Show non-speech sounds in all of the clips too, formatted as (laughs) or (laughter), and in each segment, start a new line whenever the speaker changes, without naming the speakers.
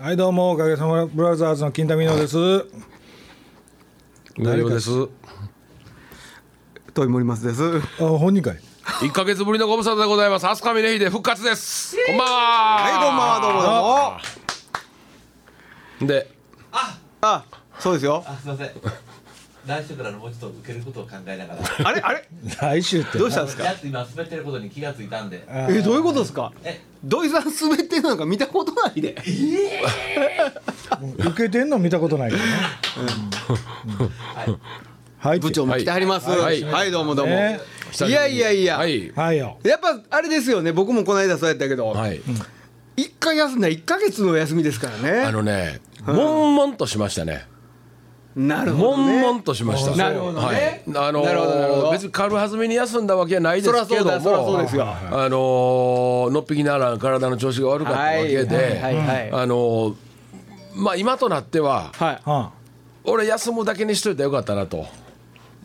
はいどうもおかげさまブラザーズの金田美濃です。
上尾です。
トイモリマスです。
あ本人かい？
一ヶ月ぶりのご無沙汰でございます。飛鳥峰秀復活です。こんばんは。
はい、どうもどうもどうも。
で。
あ、そうですよ。
あすいません来週からのもうちょっと受けることを考えながら。(laughs)
あれ、あれ、
来週って？
どうしたんですか？
やっと今滑ってることに気がついたんで。
え、どういうことですか？
え？
土井さん滑ってるのなんか見たことないで。(laughs)
受けてんの見たことないね。
はい。
はい。
部長も来てはります。
は
はい。い、どうもどうも。
ね。
いやいやいや。
はい。
はいよ。
やっぱあれですよね。僕もこの間そうやったけど、
はい。
一回休んだら一ヶ月の休みですから
あ
ね。
のね悶々としましたね
なるほどね。
悶々としました。
なるほどね。
はい。あの
なるほどなるほど。
別に軽はずみに休んだわけはないですけど
そらそうだそらそう
も
ですよ。
あののっぴきならん体の調子が悪かったわけ
はい
で
はいはい。
あのまあ今となっては
はい。
は
俺休むだけにしといたらよかったなと。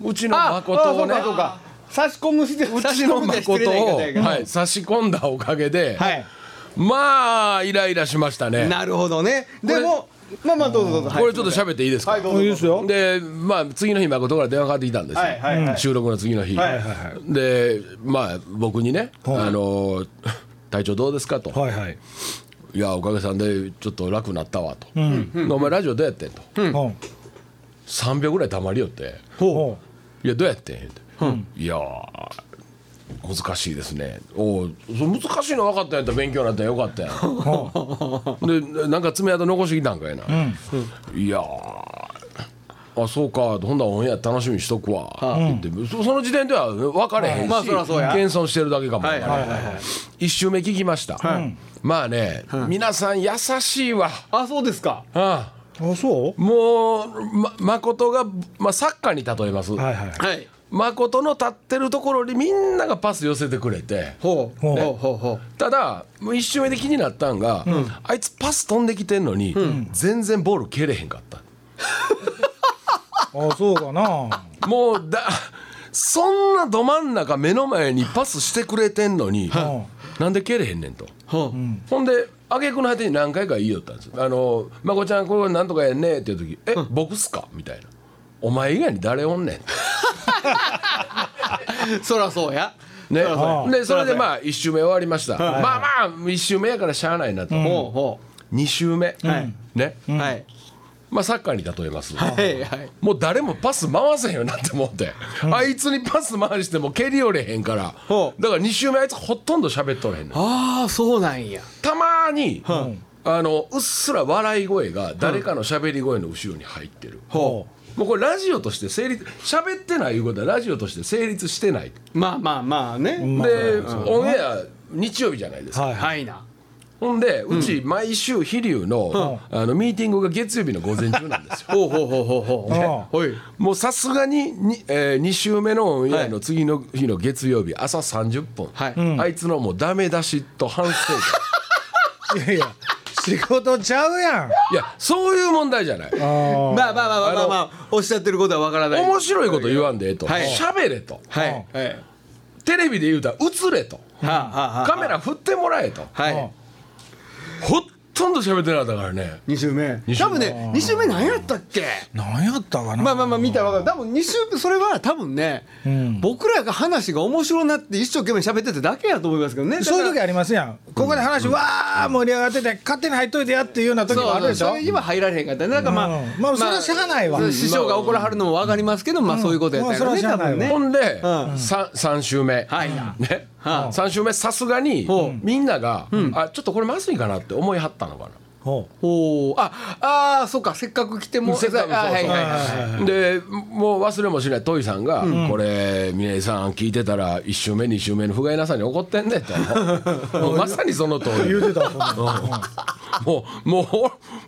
うちの
あ、
誠をね。
あそうかそうか。差し込むして、
うちの誠を、はい、差し込んだおかげで、
はい。
まあイライラしましたね。
なるほどね。でも、まあまあどうぞどうぞ。はい。
これちょっと喋っていいですか、
はいどうぞ
あいいですよ
でまあ次の日誠から電話かかってきたんですよ、
はいはいはい。
収録の次の日、
はいはい
でまあ僕にね「
はい。
あの体調どうですか?」と「
はいはい。
いやおかげさんでちょっと楽になったわ」と「でお前ラジオどうやってん?」と
ほう
3秒ぐらいたまりよって。
ほ「
いやどうやってん?」っていやー難しいですね。お難しいの分かったんやったら勉強になったらよかったやん。(laughs) でなんか爪痕残してきたんかいな、いやーあそうかほんならオンエア楽しみにしとくわ、って言ってそその時点では分かれへんし、
まあ
謙遜してるだけかも
はいはいはいはい。
一周目聞きました、まあね、皆さん優しいわ、
あ、そうですか。
あ
うあそう？
もうま誠が、まあ、サッカーに例えます、
はいはい。
はい。
誠の立ってるところにみんながパス寄せてくれて。
ほう。
ほう
ほうほうほう。
ただもう一周目で気になったんが、あいつパス飛んできてんのに、全然ボール蹴れへんかった。(laughs)
あそうかな。
もうだそんなど真ん中目の前にパスしてくれてんのに、なんで蹴れへんねんと。
ほ
んで挙句の果てに何回か言いよったんですよ「あのまこちゃんこれなんとかやんね」っていう時「え僕っすか?」みたいな「お前以外に誰おんねん」(laughs)
そらそうや。
ね。でそれでまあ1周目終わりました、まあまあ1周目やからしゃあないなと、
ほうほ
2周目、
はい。
ね、
う。はい。
まあサッカーに例えます、
はい。はい。
もう誰もパス回せへんよなって思って、あいつにパス回しても蹴り寄れへんから。
ほう。
だから2周目あいつほとんど喋っとれへんの
ああ、そうなんや。
たまに、あのうっすら笑い声が誰かの喋り声の後ろに入ってる、
ほ
もうこれラジオとして成立喋ってないいうことはラジオとして成立してない、
う。まあまあまあね。
まあ
で、オンエア日曜日じゃないですか、
はい
な。
ほんでうち毎週飛龍の,、あのミーティングが月曜日の午前中なんですよ (laughs)
ほうほうほうほうほう。
あ
ほい。
もうさすがにに、え2週目のオンエアの次の日の月曜日朝30分、
はい。
あいつのもうダメ出しと反省会 (laughs)
いやいや仕事ちゃうやん
いやそういう問題じゃない
まあまあまあまあまあまあ、おっしゃってることはわからない。
面白いこと言わんでええと
はい
喋、れと
はい。はい。
テレビで言うたら映れと
はあはあはあ。
カメラ振ってもらえと
はい。
ほとんど喋ってなかったからね。
二週目。多分ね、二週目何やったっけ？
何やったかな？
まあまあまあ見たらわかる多分2週目それは多分ね、
ん。
僕らが話が面白なって一生懸命喋ってただけやと思いますけどね。あ
そういう時ありますやん。ここで話わー盛り上がってて勝手に入っといてやっていうような時もあるでしょ？
それ今入られへんかったね。なんかまあ、
うん。まあそれはしゃあないわ。
師匠が怒らはるのも分かりますけど、まあそういうことやったよね。
まあそれはしゃあないわ。
多分ね
ほんで、
うん。
さ3週目、
はい。
ね、
はあ
3週目さすがにみんなが、あちょっとこれまずいかなって思いはったのかな。
ほ
おおああーそうか。せっかく来ても
せっかくでもう忘れもしない。トイさんが「これ峰井さん聞いてたら1週目2週目の不甲斐なさに怒ってんね」と (laughs) もうまさにその通
う言
り
うてたそん
もうも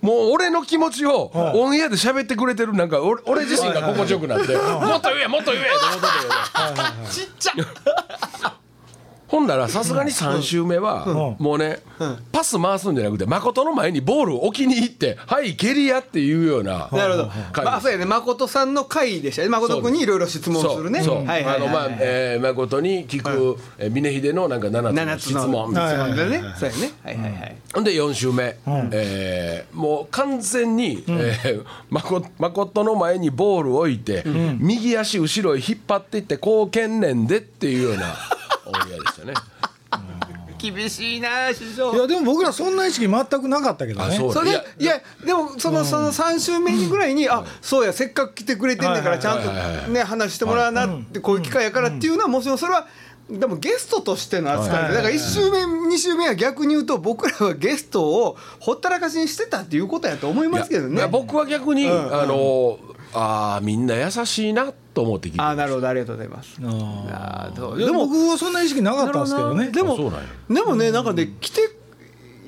うもう俺の気持ちをオンエアで喋ってくれてるなんか俺俺自身が心地よくなって「もっと言えもっと言え!」と思ってたけど。ちっちゃほんならさすがに3周目はもうねパス回すんじゃなくて誠の前にボールを置きに行って「はい蹴りや」っていうような
なるほど。
回
まあそうやね。誠さんの回でしたね。誠君にいろいろ質問するね。
そう。誠に聞くえー峰秀のなんか7つの質問みたいな。
質問でね。そうやね。はいはいはい。
ほん。で4周目、えーもう完全に、えー誠の前にボールを置いて、右足後ろへ引っ張っていってこうけんねんでっていうようなオンエアでしたね。(laughs)
厳しいな師匠
いやでも僕らそんな意識全くなかったけどね。
あそ
れで
いや
いやでもそのその3週目ぐらいにあそうやせっかく来てくれてんねんからちゃんとね話してもらうなってこういう機会やからってい。うのはもちろんそれはでもゲストとしての扱いでだから1週目2週目は逆に言うと僕らはゲストをほったらかしにしてたっていうことやと思いますけどね。
いや僕は逆に、あのあーみんな優しいなと思って聞いて
あなるほどありがとうございます。
あでも僕はそんな意識なかったんですけどね。
でも
あそうなんや。
でもねなんかね来て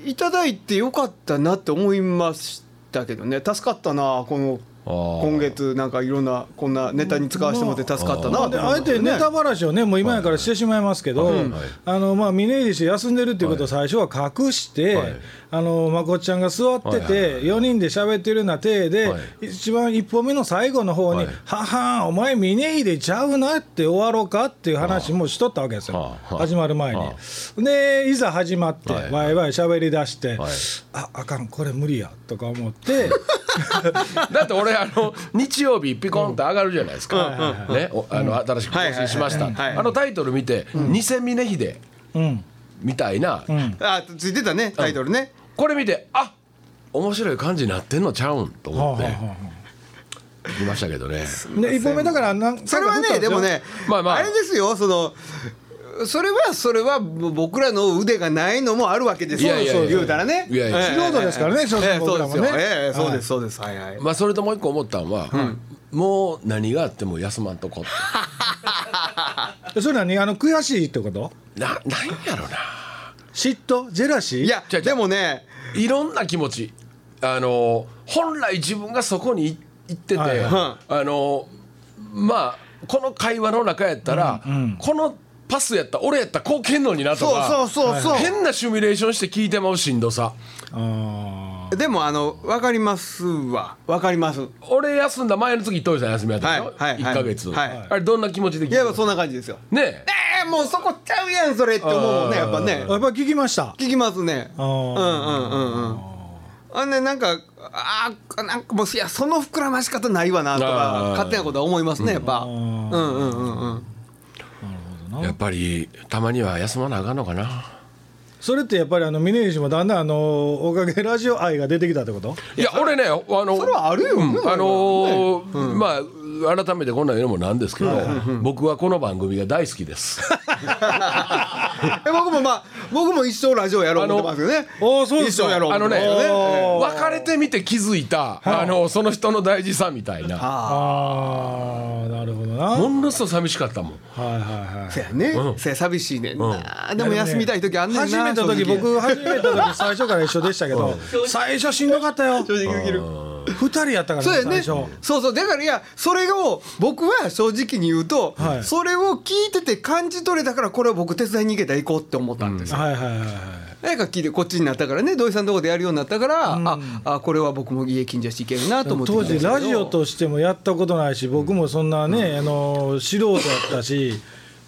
いただいてよかったなって思いましたけどね。助かったなこの今月なんかいろんなこんなネタに使わせてもらって助かったな。
であえてネタばらしをねもう今やからしてしまいますけど、
はいはい。
あのまあ峰岸休んでるっていうことを最初は隠して、
はい。
あのまこっちゃんが座ってて、
はいはいはい。
4人で喋ってるような体で、
はい。
一番一歩目の最後の方に
はい「
ははんお前峰秀ちゃうなって終わろうか」っていう話もしとったわけですよ、始まる前に。
は。
でいざ始まって、
はい。
ワイワイ喋り出して「
はい。
ああかんこれ無理や」とか思って。(laughs) (laughs)
だって俺あの日曜日ピコンと上がるじゃないですか、ね、おあの新しく更新しました、あのタイトル見て「偽峰秀
うん」
みたいな、
あついてたねタイトルね。
これ見てあ面白い感じになってんのちゃうんと思って。
はあはあは
聞きましたけどね。
あで一歩目だからなん
それはねでもね
まあまあ。
あれですよそのそれはそれは僕らの腕がないのもあるわけですよ。言うたらね。
素人ですからね
そうですそうですそうです。はいはい。
まあそれともう一個思ったんは、もう何があっても休まんとこって。
それ何？あの悔しいってこと？
ななんやろな。
嫉妬？ジェラシー？
いやでもね。
いろんな気持ち。あの本来自分がそこに行ってて、
はい。
は
あのまあこの会話の中やったら、このパスやったら俺やったらこう蹴んのになと
そう
か
そうそうそう。
変なシミュレーションして聞いてまうしんどさ。
あ
でもあの分かりますわ。分かります。
俺休んだ前の次糸井さん休みやったでしょ、
はいはいはい。
1か月、
はい。
あれどんな気持ちで聞い
いやそんな感じですよ。
ね。
ええもうそこちゃうやんそれって思うねやっぱね。
あやっぱり聞きました？
聞きますね。うんうんうんうん。あねなんかあーなんかもういやその膨らまし方ないわなとか勝手なことは思いますねやっぱ。うんうんうんうん
やっぱりたまには休まなあかんのかな。
それってやっぱりあの峰岸もだんだんあのおかげラジオ愛が出てきたってこと？
いや俺ねあの
それはあるよ。
うん。
ね
あのーまあ改めてこんなん言うのもなんですけど、僕はこの番組が大好きです。(laughs)
え僕もまあ僕も一生ラジオやろうと思ってますよね。
おーそうですか。
一生やろう
あのね別れてみて気づいたあのその人の大事さみたいな。
ああなるほどな。はい
ものすごい寂しかったもん。
はいはい
そやね、そや寂しいね。ん。な、でも休みたい時あんねんな
始めた時
正直。
僕始めた時最初から一緒でしたけど最初しんどかったよ。
正直できる。
二人やったから
そうやね。
ね最初。
そうそう。だからいやそれを僕は正直に言うと、
はい。
それを聞いてて感じ取れたからこれは僕手伝いに行けたら行こうって思ったんですよ、
はいはいはいはい
何か聞いてこっちになったからね。土井さんのとこでやるようになったから、ああこれは僕も家近所していけるなと思って。
当時ラジオ
と
としてもやったことないし僕もそんなね、あの素人やったし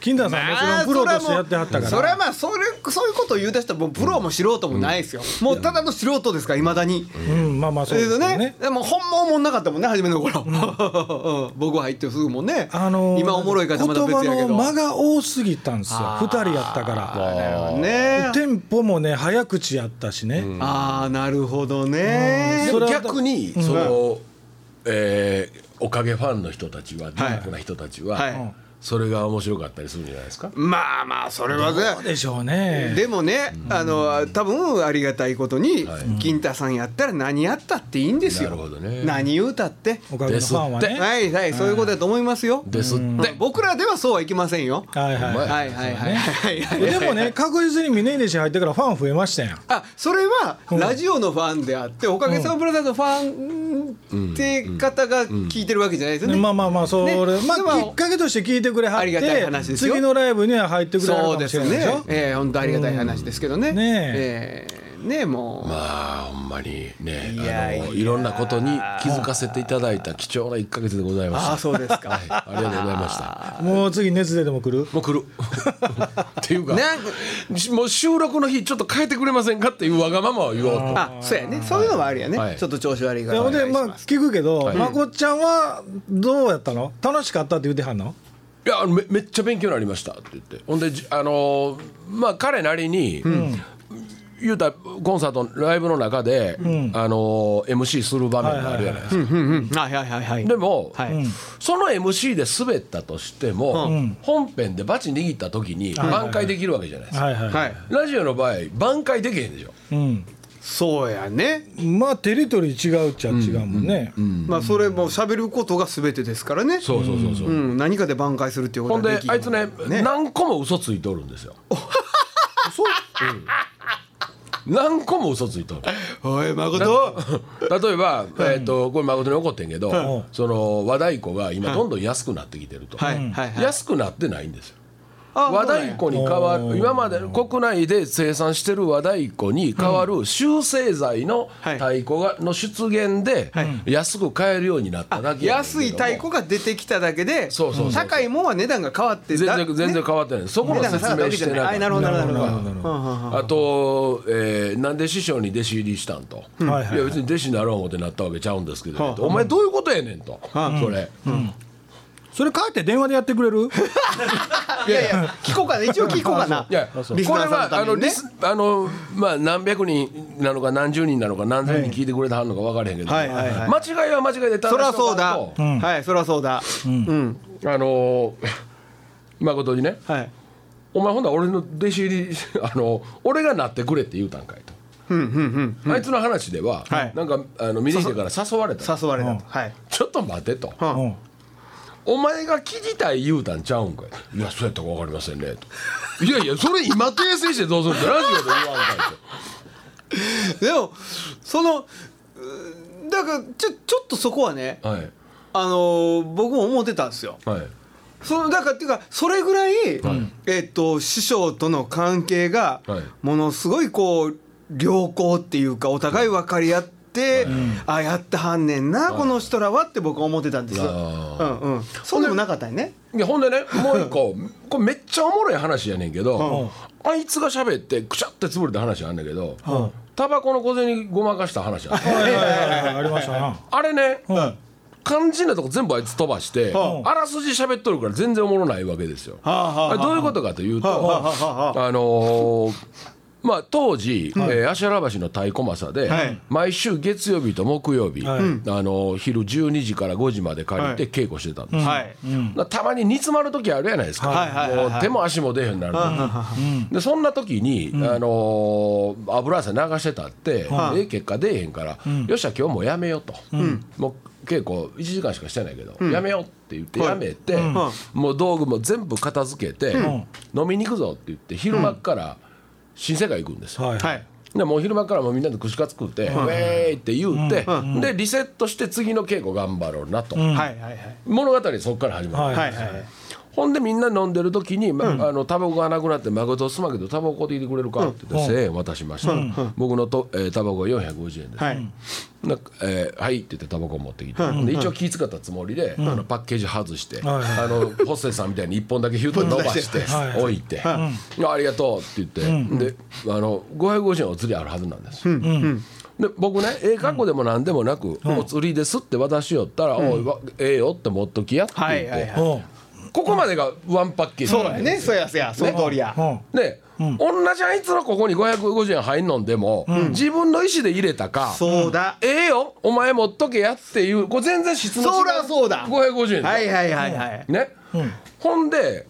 金田さんもちろんプロとしてやってはったから。
それはまあそれそういうことを言う出したらもうプロも素人もないですよ、もうただの素人ですからいまだに、
うんまあまあそうですよね。
ね、でもほんまおもんなかったもんね初めの頃、うん。(laughs) 僕は入ってすぐもんね、
あのー
今おもろい方また別やけど。
言葉の間が多すぎたんですよ。二人やったから。
ね。
テンポもね早口やったしね、
ああなるほどね。
でも
それは
逆にその、えーおかげファンの人たちはディープな人たちは、
はい
それが面白かったりするんじゃないですか？
まあまあそれは
どう
ね
でしょうね。
でもね、あの多分ありがたいことに、金太さんやったら何やったっていいんですよ。
なるほどね。
何言うたって。
おかげのファンはね。
はいはいそういうことだと思いますよ。
ですって。
うん。僕らではそうはいきませんよ。
はいはい、
はいはいはい。
でもね確実に峰岸入ってからファン増えましたやん。
あそれはラジオのファンであっておかげさまブラザーズのファンって方が聞いてるわけじゃないですよね。
まあまあまあそれ、
ね。
まあ
でも
きっかけとして聞いてくれはっ
ありがたい
て
話ですよ。
次のライブには入ってくれはるかも
そうですよ
しれないでしょ。
ね。ええ本当ありがたい話ですけどね。
ね
え。えねえもう。
まあほんまにね
いやいや。
あのいろんなことに気づかせていただいた貴重な1か月でございました
ああそうですか。
はい、ありがとうございました。
もう次熱ででも来る？
もう来るっていうかもう収録の日ちょっと変えてくれませんかっていうわがままを言おうと。
あそうやね。そういうのもあるやね、
はい。
ちょっと調子悪いから。
でまあ聞くけど、
はい。
まこっちゃんはどうやったの？楽しかったって言ってはんの？
いやめめっちゃ勉強になりましたって言って。ほんでじあのーまあ彼なりに、言うたらコンサートライブの中で、あのー MC する場面があるじゃないですか、
うんうんはいはいはいはい。
でも、
はい、
その MC で滑ったとしても、本編でバチ握った時に挽回できるわけじゃないですか、
はいはい、
はい。
ラジオの場合挽回できへんでしょ。
うん、
そうやね、
まあテリトリー違うっちゃ違うもんね、
まあそれも喋ることが全てですからね。
そうそうそうそう、
うん、何かで挽回するっていうこ
ほん
とはでき
であいつね何個も嘘ついとるんですよ。うん。何個も嘘ついとる。
おい誠。
例えば、えー、とこれ誠に怒ってんけど、
はい。
その和太鼓が今どんどん安くなってきてると、
はい。はい。はい。
安くなってないんですよ。
あ
和太鼓に代わる今まで国内で生産してる和太鼓に代わる集成材の
はい。
太鼓がの出現で安く買えるようになっただけ
安い太鼓が出てきただけで高いもんは値段が変わって
全
だ
然全然変わってない。そこの説明してな
ないあなるほどなるほど
あと、えーなんで師匠に弟子入りしたんと、い
はいはい
や別に弟子になろう思ってなったわけちゃうんですけど、お前どういうことやねんと、それ、
それ帰って電話でやってくれる？(laughs)
いやいや聞こうかな。一応聞こうかな。い
やこれはあのリスあのまあ何百人なのか何十人なのか何千人聞いてくれてはんのか分からへんけど、
はいはいはい。
間違いは間違いで
そりゃそうだ、
と
はいそりゃそうだ。うん、
あの誠にね。
はい。
お前ほんなら俺の弟子入り (laughs) あの俺がなってくれって言うたんかいと、あいつの話では、
はい。
なんかあの見に来てから誘われた。
誘われたと、はい。
ちょっと待てと、お前が聞きたい言うたんちゃうんかい？いやそうやったか分かりませんね。といやいやそれ今訂正してどうするってラジオで言わんかいと
でもそのだからちょちょっとそこはね
はい。
あのー僕も思ってたんですよ。
はい。
そのだからっていうかそれぐらい、えっと師匠との関係が
はい。
ものすごいこう良好っていうかお互い分かり合って、あやってはんねんな、この人らはって僕は思ってたんですよ。
あ
うんうん。そうでもなかったよね。
いやほんでねもう一個 (laughs) これめっちゃおもろい話やねんけど、あいつが喋ってくしゃって潰れた話あんねんけど、タバコの小銭ごまかした話あんねん。
はいはいはいはいありましたな。
あれね、
うん。
肝心なとこ全部あいつ飛ばして、
は
あらすじ喋っとるから全然おもろないわけですよ。
はあはあはあ
どういうことかというと、
はあはあは
あのーまあ、当時、えー芦原橋の太鼓正で、
はい。
毎週月曜日と木曜日、
はい。
あのー昼12時から5時まで借りて稽古してたんですよ、
はい。
だからたまに煮詰まる時あるやないですか、
はいはいはいはい。
もう手も足も出へんなるでそんな時に、あのー油汗流してたって、
はい。
ええ結果出えへんから、よっしゃ今日もうやめようと、もう稽古1時間しかしてないけど、やめようって言ってやめて、もう道具も全部片付けて、飲みに行くぞって言って昼間っから新世界行くんですよ。
はい
はい。
でもう昼間からもうみんなで串カツ食って「ウェーイ!」って言うて、でリセットして次の稽古頑張ろうなと、
はいはいはい。
物語そこから始まる、
はい
はいはいはい。
ほんでみんな飲んでる時に、まあのタバコがなくなって「誠すまんけどタバコ買ってきてくれるか?」って言って1,000円渡しました、僕のと、えータバコが450円です、
はい。
なえーはい」って言ってタバコ持ってきて、で一応気遣ったつもりで、あのパッケージ外して、
はい
あのホステスさんみたいに1本だけヒュッと伸ばして
はい。
置いて「あありがとう」って言って、であの550円お釣りあるはずなんです、で僕ねええ格好でもなんでもなく「お釣りです」って渡しよったら「おいわええよ」って持っときやって言って、
はいはいはい。
うん
ここまでがワンパッケージ。
そうやね。そうやそうや。その通りや。
うん。
で、同じあいつのここに550円入んのんでも、自分の意思で入れたか、
そうだ。
ええよ。お前持っとけやっていうこれ全然質問
そらそうだ。
550円で、
はいはいはいはい。
ね、ほんで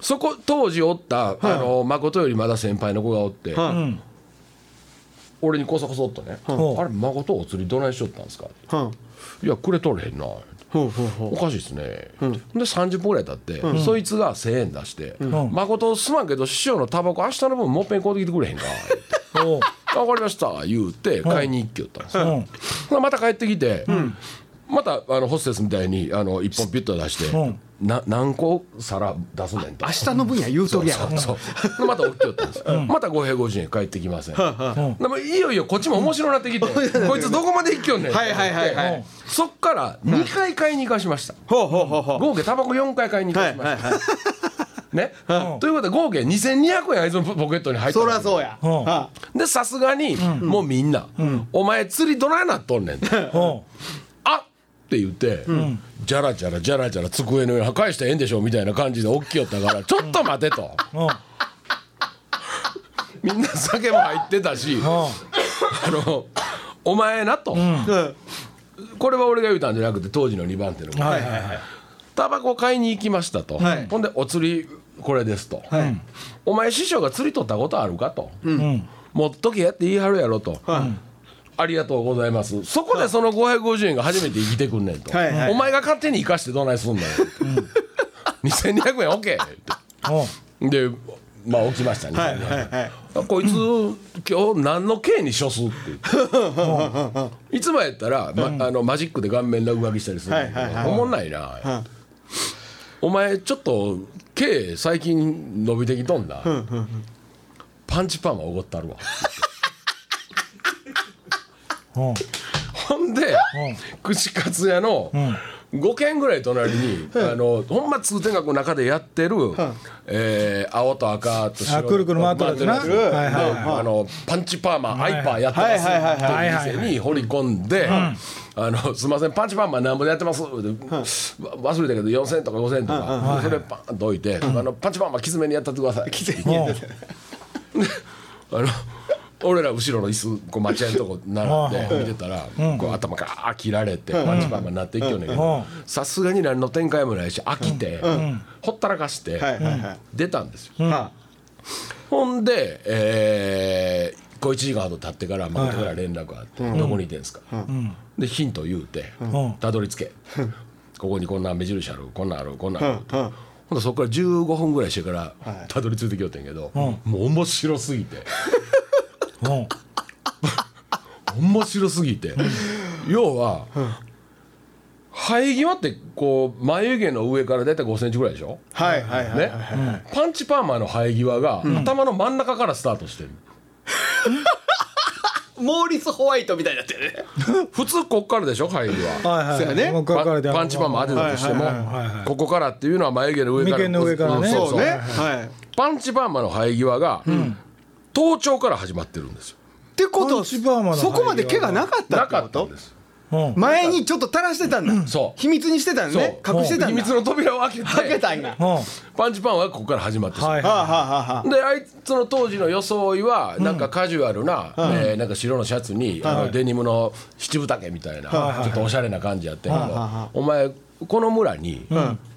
そこ当時おった、あの誠よりまだ先輩の子がおって、
うん。
俺にこそこそっとね「
ん。
あれ誠お釣りどないしとったんですか?」
うん。
いやくれとれへんな」おかしいですね、で30分ぐらい経って、そいつが1,000円出して「誠すまんけど師匠のタバコ明日の分もっぺん買うてきてくれへんか」
おう
分 (laughs) かりました」言うて買いに行きよったんですよ、
うん。
また帰ってきて、またあのホステスみたいにあの一本ピュッと出して、
うん
な何個皿出すねんと。
明日の分や言うとりや
そうそうでまた起きよったんです、また五平五十円帰ってきません、でもいよいよ。こっちも面白なってきて。こいつどこまで行きよんねん。
はいはいはいはい。
そっから2回買いに行かしました、
ほうほうほうほう。
合計タバコ4回買いに行かしました、ね、ということで合計2200円あいつのポケットに入って
そりゃそうや。
うん。
は
でさすがに、もうみんな、お前釣りどないなっとんねん」っ!」って言って、じゃらじゃらじゃらじゃら机の上に返したらええんでしょみたいな感じで起きよったから「ちょっと待て」と。
うん。
みんな酒も入ってたし、あの「お前な」と、
うん。
これは俺が言うたんじゃなくて当時の2番手の子。
はいはいはい。
タバコ買いに行きましたと、
はい。
ほんで「お釣りこれです」と、
はい。
お前師匠が釣り取ったことあるか?」と。
うん。
持っとけやって言い張るやろと、ありがとうございます。そこでその550円が初めて生きてくんねんと、
はいはい
お前が勝手に生かしてどないすんだよ、2200円 OK って
うん。
でまあ起きましたね、
はいはいはい。
こいつ今日何の刑に処すって。いつもやったら、まあのマジックで顔面落書きしたりするんだけど、
はいはいはい
おもんないな、お前ちょっと刑最近伸びてきとんだ、パンチパーマおごったるわ。
うん
ほんで、串カツ屋の5軒ぐらい隣に、あのほんま通天閣の中でやってる、えー青と赤と白
あくるくる回ってるやつな。
回ってるやつ。
はいはいはい。
あのパンチパーマ、アイパーやってます
は
いう店に掘り込んで「あのすいませんパンチパーマなんぼでやってます」ってわ忘れたけど4,000円とか5,000円とか。それパンと置いて「あのパンチパーマきつめにやったってください」あの俺ら後ろの椅子こう待合のとこ並んで見てたら、こう頭ガーッ切られてパンチパーマになっていきよんねんけどさすがに何の展開もないし飽きて、ほったらかして、
はいはいはい
出たんですよ。
は
ほんで、えー、こう1時間ほど経ってから誠から連絡があって「どこにいてんすか?でヒント言うて
ん「
たどり着けここにこんな目印あるこんなんあるこんなんある」ってほんでそこから15分ぐらいしてからたどり着いてきよってんけどもう面白すぎて
うん。
面白すぎて。要は生え際ってこう眉毛の上から大体5センチぐらいでしょ？
はいはいはい
ね。パンチパーマの生え際が頭の真ん中からスタートしてる。
モーリス・ホワイトみたいになってるね。
普通こっからでしょ？生え際。
はいはい
そうやね。
パンチパーマ当てたとしても
はいはいはいはい
ここからっていうのは眉毛の上から。
眉間の上からね。
うんそう
ねはい。
パンチパーマの生え際が頭頂から始まってるんですよ。
ってこと
パンチパーマの
そこまで毛がなかった
な
ってこと？
かったんです。
うん。
前にちょっと垂らしてたんだ。
そう。
秘密にしてたんね？隠してたんだ。
秘密の扉を開けて。
開けたんや
うん。
パンチパーマがここから始まってしまう
はい。
はあ
は
はあはあはあ。
であいつの当時の装いはなんかカジュアルな、えーなんか白のシャツに、あのデニムの七分丈みたいな、ちょっとおしゃれな感じやってんけど、お前この村に、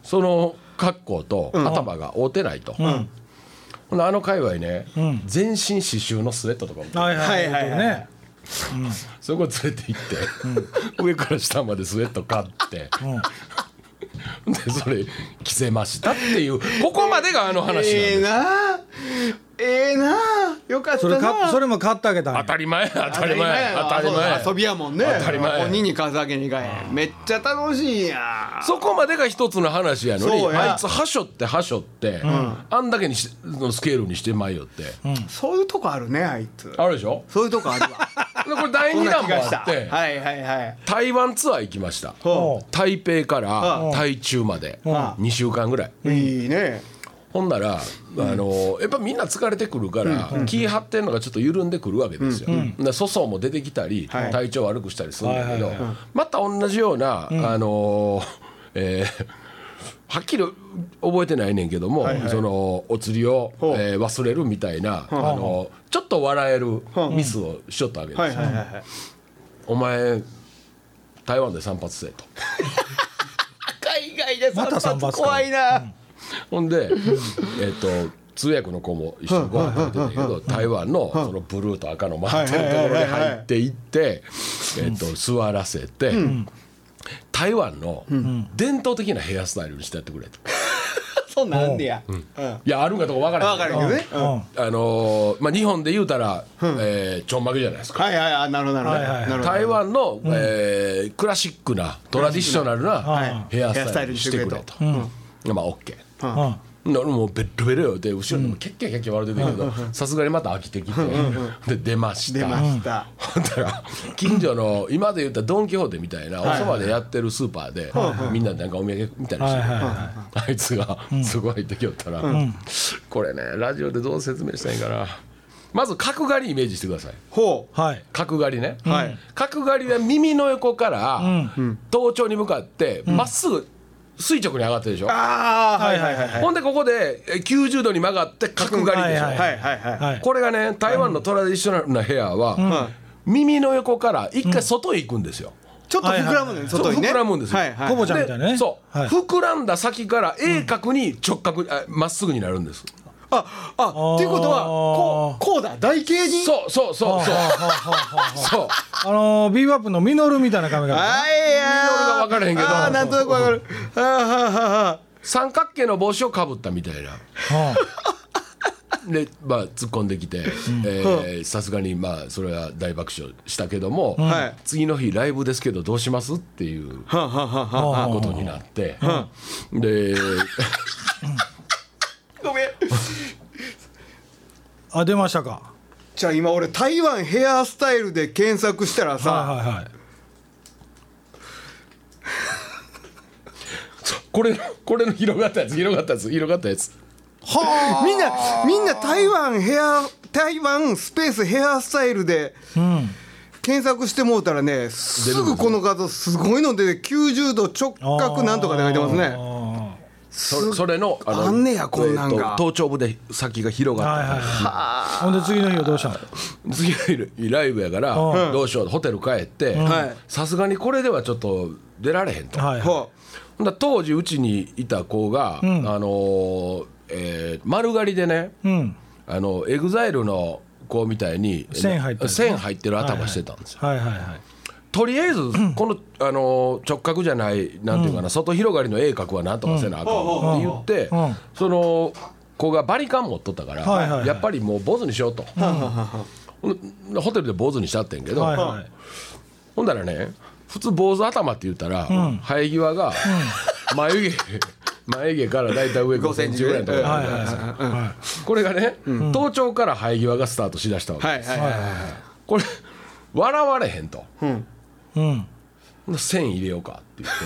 その格好と頭が合うてないと、ほん。であの界隈ね、全身刺繍のスウェットとかも。
いはいはい
はい。
ね
そこ連れて行って、上から下までスウェット買って、でそれ着せましたっていうここまでがあの話なん
え
です。
えな。ええなよかった
それか
な
それも買ってあげたんや。
当たり前当
当
たり前当たり前
遊びやもんね。
当たり前
鬼に風上げにかえめっちゃ楽しいやん。
そこまでが一つの話やのに
そうや。
あいつはしょってはしょって、あんだけにしのスケールにしてまいよって、
そういうとこあるねあいつ。
あるでしょ？
そういうとこあるわ。
でこれ第2
そんな
弾も
気がした。
あって、
はいはいはい。
台湾ツアー行きました。
ほ
台北から
う。ん
台中まで。
ん
2週間ぐらい、
ういいね
ほんなら、あのやっぱみんな疲れてくるから、気張ってんのがちょっと緩んでくるわけですよ、で粗相も出てきたり、
はい。
体調悪くしたりするんだけど、
はいはいは
また同じような、あのえーはっきり覚えてないねんけども、そのお釣りを、えー忘れるみたいな、あのちょっと笑えるミスをしとったわけですよ、
はいはいはいはい。
お前台湾で散髪せえと。(laughs)
海外で
また散髪か。
怖いな (laughs)
ほんで、えっと通訳の子も一緒にご飯食べてたけど台湾のそのブルーと赤の回ってるところに入っていって、えっと座らせて、台湾の伝統的なヘアスタイルにしてやってくれと。(laughs)
そんなんあん。ねやうん。
いやあるんかとか分からへんけど。
分かるけどね。
あのーまあ日本で言うたら、えーちょんまげじゃないですか。
はいはいはい。なるほど
台湾の、えークラシックなトラディショナルな
はい。
ヘアスタイルにしてくれと、まあ OK
うん。
なもうベッロベロよ。で後ろにもキャッキャキャッキャ笑ってたけどさすがにまた飽きてきて。で出ました。
出ました。
ほんだら近所の今で言ったらドン・キホーテみたいなおそばでやってるスーパーでみんなでなんかお土産みたいなのして
はいはいは
あいつがそこ入ってきよったらこれねラジオでどう説明したらいいんかなまず角刈りイメージしてください。
ほ
はい。
角刈りね。
はい。
角刈りは耳の横から頭頂に向かってまっすぐ垂直に上がってるでしょ？
ああはいはいはいはい。
ほんでここでえ90度に曲がって角刈りでしょ、
はい
はいはい
これがね台湾のトラディショナルなヘアは、耳の横から一回外へ行くんですよ、
ちょっと膨らむのね外にね。
膨らむんですよ。
はいはい
コボちゃんみたいなね。
でそう、
はい。
膨らんだ先から鋭角に直角あまっすぐになるんです
ああっていうことはこうこうだ。台形に？
そうそうそうそう。そう。
あのービーバップのミノルみたいな髪型。
はいや
ミノルが分からへんけど。
あーなんとなくわかる。
三角形の帽子をかぶったみたいな。でまあ突っ込んできてえーさすがにまあそれは大爆笑したけども、
はい。
次の日ライブですけどどうしますっていうことになって、で (laughs)
ごめん
あ出ましたか。
じゃあ今俺台湾ヘアスタイルで検索したらさ、
はいはいはい。
これこれの広がったやつ広がったやつ広がったやつ。
みんなみんな台湾ヘア台湾スペースヘアスタイルで
うん
検索してもうたらねすぐこの画像すごいので90度直角なんとかで書いてますね。
あ
そそれの
あんねやこんなんが。
えーと頭頂部で先が広
ー
がった、
はいはいはい。ほんで次の日はどうしたの？
次の日ライブやから
うん。
どうしようホテル帰って
はい。
さすがにこれではちょっと出られへんと、
はいはい。
ほ
ほんだら当時うちにいた子が、
ん。
あのーえー丸刈りでね
うん。
あの EXILE の子みたいに
線入ってる
線入ってる頭してたんですよ、
はいはいはい
とりあえずこの、あの直角じゃないなんていうかな、外広がりの鋭角はなんとかせなあかんって言って、
うん。
その子がバリカン持っとったから、やっぱりもう坊主にしようと、ホテルで坊主にしちゃってんけど、ほんだらね普通坊主頭って言ったら、生え際が眉毛眉毛からだいたい上5センチぐらいのところ。
はいはい
あるじゃないですこれがね、頭頂から生え際がスタートしだしたわけ、
うはいはいはい。
これ笑われへんと。
いうん。
線入れようかって言って。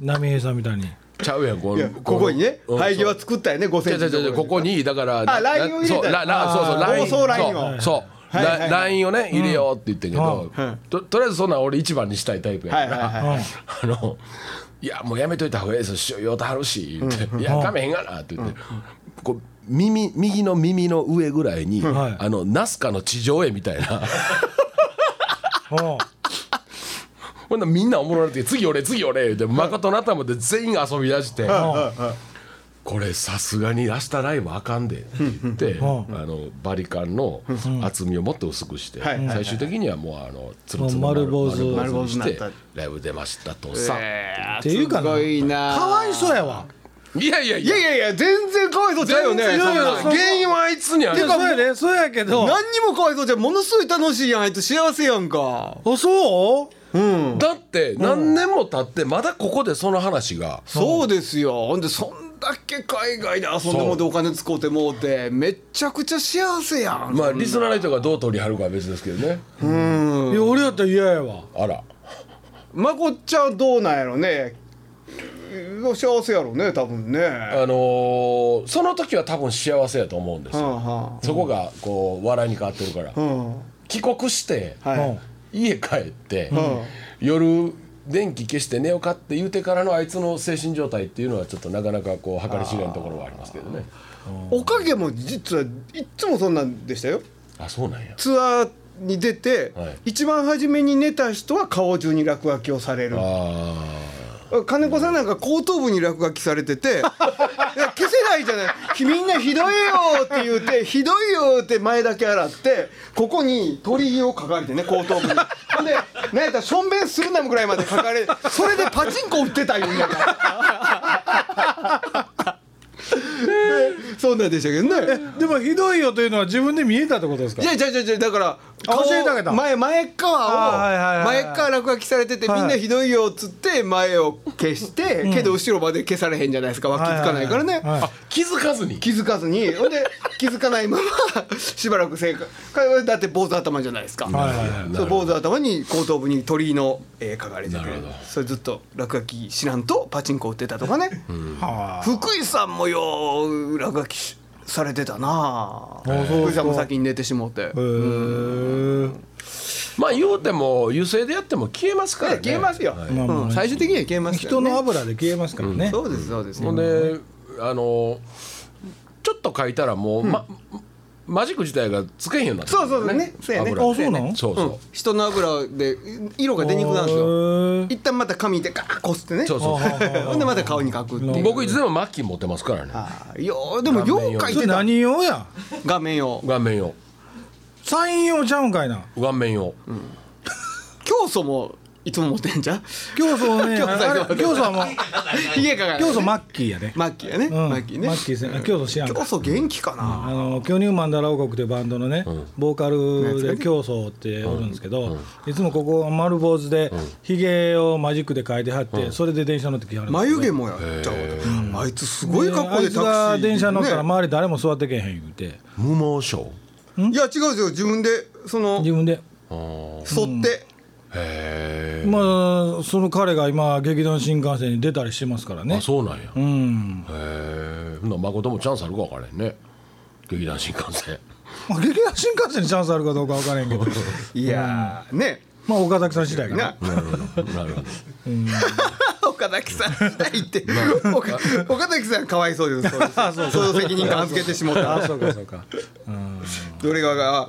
(laughs)
波平さんみたいに。
ちゃうやんこ
いやここにね
うん
生え際作ったよね5センチ
違うここにだから
あラインを入れた。
そうララそうそうライン。
放送ラインを。
そうそう。
はいはいはい。
ララインをね入れようって言ってんけど
うん。
ととりあえずそんなん俺一番にしたいタイプやから
はいはいはい。
あのいやもうやめといた方がいいですよ師匠酔うたはるし言って「いやかめへんがな」って言って。こう耳右の耳の上ぐらいに
はい
あのナスカの地上絵みたいな
ほ
ほんならみんなおもろなって「次俺次俺」言って誠の頭で全員遊び出して。これさすがに明日ライブあかんでって言ってあのバリカンの厚みをもっと薄くして
はい。はい。はい
最終的にはもうあのつるつる
丸坊主。
丸坊主にしてライブ出ましたとさ。
っていうかかわいそうやわ。
いやいやいや。
いやいやいや全然かわいそうちゃうよね
全然
そんな
原因はあいつにある。
いやそうやでそうやけど。
何にもかわいそうじゃんものすごい楽しいやんあいつ幸せやんか。
あそう？
うん。
だって何年も経ってまだここでその話が。
そうですよ。ほんでそんだけ海外で遊んでもうてお金使うてもうてめっちゃくちゃ幸せやん。
まあリスナーの人がどう取り張るかは別ですけどね。
うん。
いや俺やったら嫌やわ。
あら。
まこっちゃんどうなんやろねうん幸せやろね多分ね。
あのーその時は多分幸せやと思うんです
は
よ
あは
そこがこう笑いに変わってるから。
あうん。
帰国して
はい。
家帰って、
ん。
夜電気消して寝ようかって言うてからのあいつの精神状態っていうのはちょっとなかなかこう計り知れんところはありますけどね。
おかげも実はいっつもそんなんでしたよ。
あそうなんや。
ツアーに出て、
はい。
一番初めに寝た人は顔中に落書きをされる。
あ
金子さんなんか後頭部に落書きされてていや (laughs) 消せないじゃない。みんなひどいよって言うてひどいよって前だけ洗ってここに鳥居を書かれてね後頭部に。ほんで何やったらしょんべんするなぐらいまで書かれそれでパチンコ売ってたよみたいな (laughs) そうなんでしたけどね。
でもひどいよというのは自分で見えたってことですか？
いやいやいやいやだから
あ教えてあげた。
前前側を前側落書きされてて
はい。
みんなひどいよっつって前を消してけど後ろまで消されへんじゃないですか。気づかないからね。
はい。はいはい
あ気づかずに？
気づかずに。ほんで気づかないまま (laughs) しばらく生活だって坊主頭じゃないですか、
はいはいはい。
そう坊主頭に後頭部に鳥居の絵描かれてて
なるほど。
それずっと落書きしらんとパチンコ打ってたとかね、
はあ。
福井さんもよう落書きしされてたな。
あそうですか。
福井さんも先に寝てしもって。
まあ言うても油性でやっても消えますからね。
消えますよ、
はい。
うん。最終的には消えますからね。
人の油で消えますからね、
そうですそうです、
ほんであのちょっと書いたらもう、まマジック自体がつけへんようになって
そうそうそう。ね。そうやね。
油。
あそうなの
そうそう、
うん。人の油で色が出にくくなるんですよ。一旦また紙でガーッこすってね。
そうそう。(laughs)
ほんでまた顔に描くっていう。
僕いつでもマッキー持ってますからね。
あーようでもよう描いてた
何用や？
画面用。
顔面用。
サイン用ちゃうんかいな。
顔面用、
教祖もいつも持ってんじゃん？
教祖ね。
教祖
あれ教祖はもう
家か
マッキーやね
マッキーやね、
うん。
マッキーね。
マッキーせん教祖知らんか。
教祖元気かな、
あの巨乳マンダラ王国というバンドのね、ボーカルで教祖っておるんですけど、いつもここ丸坊主でひげをマジックで描いてはって、それで電車乗ってきはる
眉毛もやっちゃうあいつすごい格好で
あいつが電車乗ったら
ね
周り誰も座ってけへん言うて。
無毛症。
いや違うんですよ自分でその
自分で。
沿って、
まあその彼が今劇団新幹線に出たりしてますからね。
あそうなんや、へ
うん。
えほんなら誠もチャンスあるか分からへんね。劇団新幹線。(laughs)
まあ劇団新幹線にチャンスあるかどうか分からへんけど。(laughs)
いやーね。
まあ岡崎さん次第かな。
な
なるほどなるほど。(laughs)
岡崎さんいって。岡岡崎さんかわいそうです。そうその責任感預けてしもった。
あそうかそうか。うん。
どれがが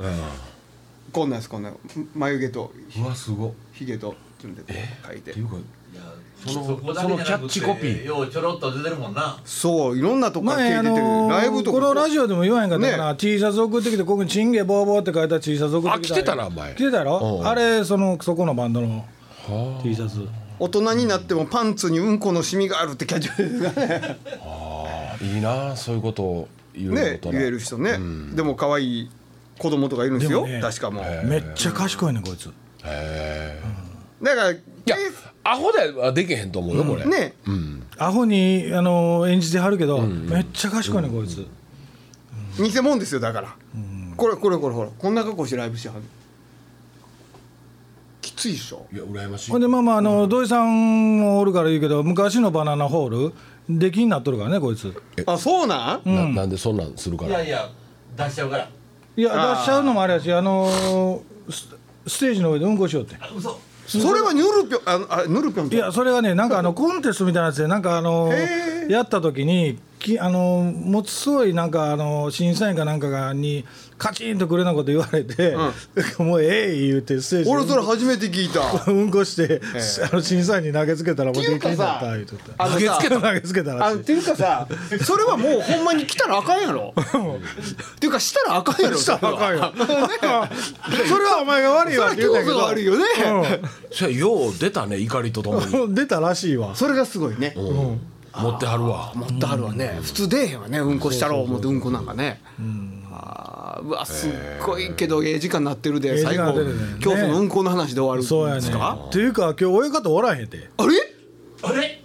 こんなんですこんなん。眉毛と
うわすご。っ
ひげと自分でこう描いて。
っていうか
いや
その
そ
のキャッチコピー？
ようちょろっと出てるもんな。
そういろんなとこから
前あ
手出てる、
の
ライブとか。
このラジオでも言わへんかったかな、
ね。
T シャツ送ってきてここに「チンゲボーボー」って書いた T シャツ送ってきた
あ来てた前。
来てたやろ？
うん。
あれそのそこのバンドの。T シャツ
大人になってもパンツにうんこのシミがあるってキャッチフレーズがね。(laughs)
あいいなそういうことを言う
ね
ことな
言える人ね、でも可愛い子供とかいるんですよ、
ね
確かもう。
めっちゃ賢いねこいつ。
へえ
だから
いやアホではできへんと思うよこれ、
ね。
アホにあの演じてはるけど、めっちゃ賢いねこいつ、
偽物ですよだから、これこれこれほらこんな格好してライブしてはるきついでしょ。
いや羨ましい。
ほんでまあまああの土井さんもおるから言うけど昔のバナナホール出来になっとるからねこいつ。
あそうなん、
ななんでそんなんするから。
いやいや出しちゃうから
いや出しちゃうのもあれやしあのスステージの上でうんこしようって。
それはヌルピョンあのあヌルピョン
いやそれがねなんかあのコンテストみたいなやつでなんかあの
へー。
やった時にきあのものすごいなんかあの審査員かなんかがにカチンとくるようなこと言われて、もうええ言うてステージで
俺それ初めて聞いた。
うんこして、あの審査員に投げつけたらもう
っていうか
っ
さ
た言うとった。
あのさ
投げつけたらしい。
あっていうかさそれはもうほんまに来たらあかんやろ。っていうかしたらあかんやろ
したらあかんよ。それは。お前が悪いわって言うたけ
それは教祖が悪いよね。
それよう出たね怒りとともに。
うん出たらしいわ。
それがすごいね。
持ってはるわ。
持ってはるわね。普通出えへんわね。うんこしたろう思ってうんこなんかね。あーうわすっごいけどええ時間になってるで最後今日そのうんこの話で終わる。
そうやね
んですか
っていうか今日親方おらへんて。
あれ？
あれ？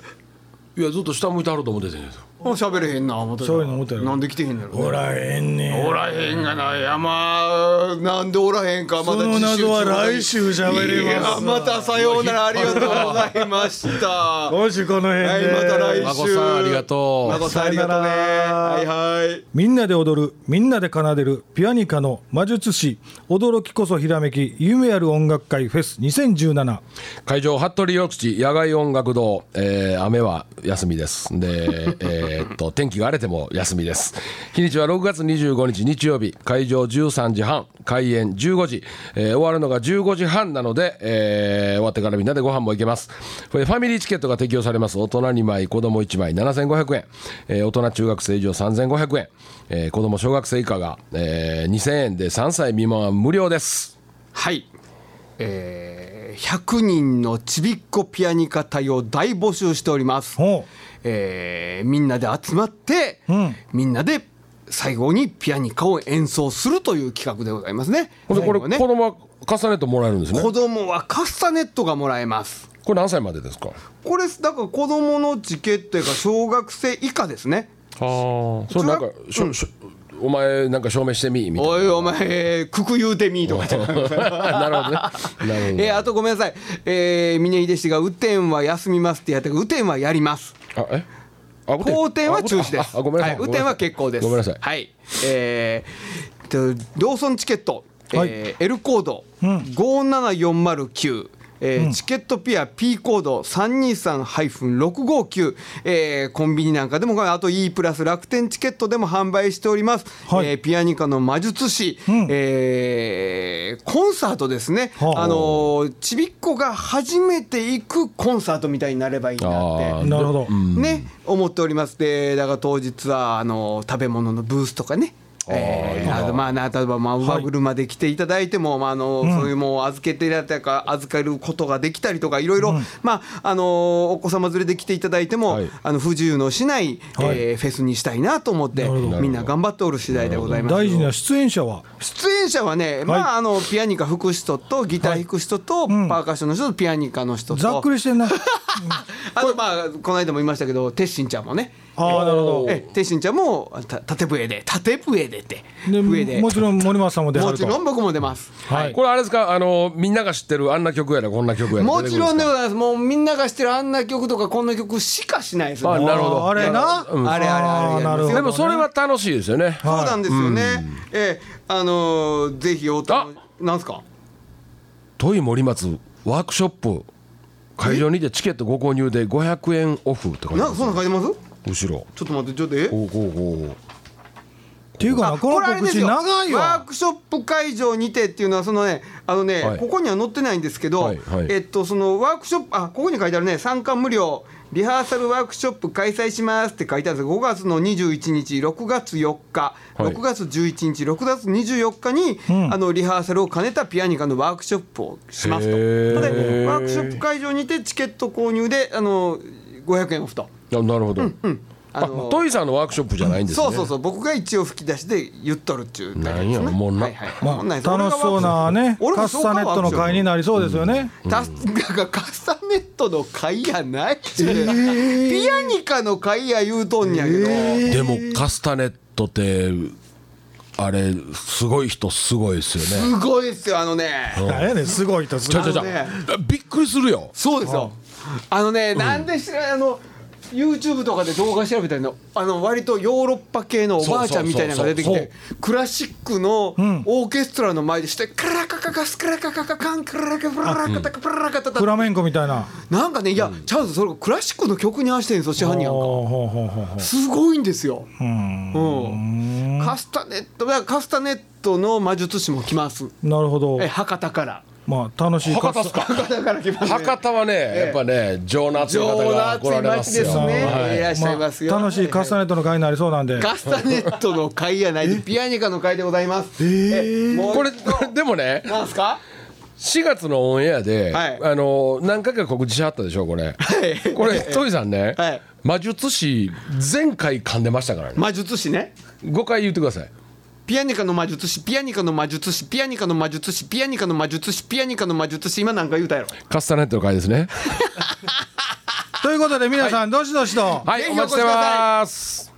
いやずっと下向いてはると思ってたんですよ
あ喋れへんな思ってた。
そういうの思ってる
なんで来てへんのやろ
おらへんねん。
おらへんがな山なんでおらへんか。ま
その謎は来週喋ります。
またさようならありがとうございました。
今週この辺で、
はいまた来週。
孫さんありがとう。
孫さんありがとうね。はいはい。
みんなで踊るみんなで奏でるピアニカの魔術師驚きこそひらめき夢ある音楽会フェス2017
会場服部緑地野外音楽堂、えー雨は休みです。で、えーっと天気が荒れても休みです。日にちは6月25日日曜日。会場13時半。開演15時、えー終わるのが15時半なので、えー終わってからみんなでご飯も行けます。これファミリーチケットが適用されます。大人2枚子供1枚7500円、えー大人中学生以上3500円、えー子供小学生以下が、えー2000円で3歳未満は無料です。
はい。えー、100人のちびっこピアニカ隊を大募集しております、
ほ
えーみんなで集まって、
うん。
みんなで最後にピアニカを演奏するという企画でございますね。
これ子供はカスタネットもらえるんですね。
子供はカスタネットがもらえます。
これ何歳までですか？
これだから子供のチケットやから小学生以下ですね。
ああそれなんかしょしょお前なんか証明してみみたい
おいお前くく言うてみとか。
な (laughs) なるほどね。なるほど。
えーあとごめんなさい、えー、峰秀氏が雨天は休みますってやったけど雨天はやります。
あえ？
好天？は中止です。
ああごめんなさい。
はい、雨天は結構です。
ごめんなさい。
はい。えー、とローソンチケット、えー L コード。57409えーチケットピア P コード323-659、えーコンビニなんかでもあと E プラス楽天チケットでも販売しております、
はい。
えーピアニカの魔術師、えーコンサートですね、
はあ。
あのーちびっこが初めて行くコンサートみたいになればいいなって。
なるほど、
ね、思っております。でだから当日はあの食べ物のブースとかねえーまあな例えばまあ馬車で来ていただいても、まああのそういうもう預けていただいたか預かることができたりとかいろいろ、まああのお子様連れで来ていただいても、
はい。
あの不自由のしない、
はい。
えーフェスにしたいなと思ってみんな頑張っておる次第でございます
大事な出演者は？
出演者はね、まああのピアニカ吹く人とギター弾く人と、パーカッションの人とピアニカの人と。
ざっくりしてんな。(laughs)
あとまあこの間も言いましたけど鉄心ちゃんもね。
ああなるほど。
え鉄心ちゃんもた縦笛で縦笛でって
で
笛で。
もちろん森松さんも出は
も
ると。
ちろん僕も出ます。
はい。
これあれですか？あのみんなが知ってるあんな曲やらこんな曲やら
もちろんでございます。もうみんなが知ってるあんな曲とかこんな曲しかしないですよ。
あなるほど。
あれな、
うん。
あれあれあれ。
でもそれは楽しいですよね。
そうなんですよね、ええあのーぜひおたなんすか？
トイ森松ワークショップ会場にてチケットご購入で500円オフって書いて
なんか
ます。
そんなん書いてます？
後ろ。
ちょっと待ってちょっとえ？
こうこうこ
っていうかなこの告知長い
ワー
わ
クショップ会場にてっていうのはそのねあのね、
はい。
ここには載ってないんですけど、
はいはい。
えっとそのワークショップあここに書いてあるね。参加無料リハーサルワークショップ開催しますって書いてあるんです。5月の21日6月4日、
はい。
6月11日6月24日に、あのリハーサルを兼ねたピアニカのワークショップをしますと。でワークショップ会場にてチケット購入であの500円オフと。
うあなるほど、
あの
あトイさんのワークショップじゃないんですね。
そうそうそう。僕が一応吹き出しで言っとるっちゅうだけ
なんや
ですね
もうな。
はいはい
まあ、楽しそうなねカスタネットの会になりそうですよね、
タスがカスタネットの会やないっちゅう、(laughs) ピアニカの会や言うとんやけど、
でもカスタネットってあれすごい人すごいですよね。
すごいですよあのね、
なん。やねんすごい人すごい。
ちょちょちょびっくりするよ。
そうですよ。あのね、なんで知らないあの YouTube とかで動画調べたのあの割とヨーロッパ系のおばあちゃんみたいなのが出てきてクラシックのオーケストラの前でしてカラカカカスカラカカカカンカラカプララカタカプララカタタ
フラメンコみたいな。
なんかねいや、ちゃんとそれクラシックの曲に合わせてるんですよ師範になんか。すごいんですよ、
うん。
うん、カスタネットカスタネットの魔術師も来ます。
なるほど。
え博多から
まあ楽しい。
博多っすか？
博多から来ます、ね、
博多はねやっぱね情の熱い方が来られますよ。
ですね、
はい。
い、らっしゃいますよ、
まあ楽しいカスタネットの会になりそうなんで。
カスタネットの会やないでピアニカの会でございます。えもう
これでもね
なんすか
？4月のオンエアで、
はい。
あの何回か告知しはったでしょこれ、
い。
これトイさんね、
はい。
魔術師前回噛んでましたからね。
魔術師ね。
5回言ってください
ピアニカの魔術師ピアニカの魔術師ピアニカの魔術師ピアニカの魔術師ピアニカの魔術師今なんか言うたやろ
カスタネットの回ですね
ということで皆さんどしどしと
はいお待ちしてます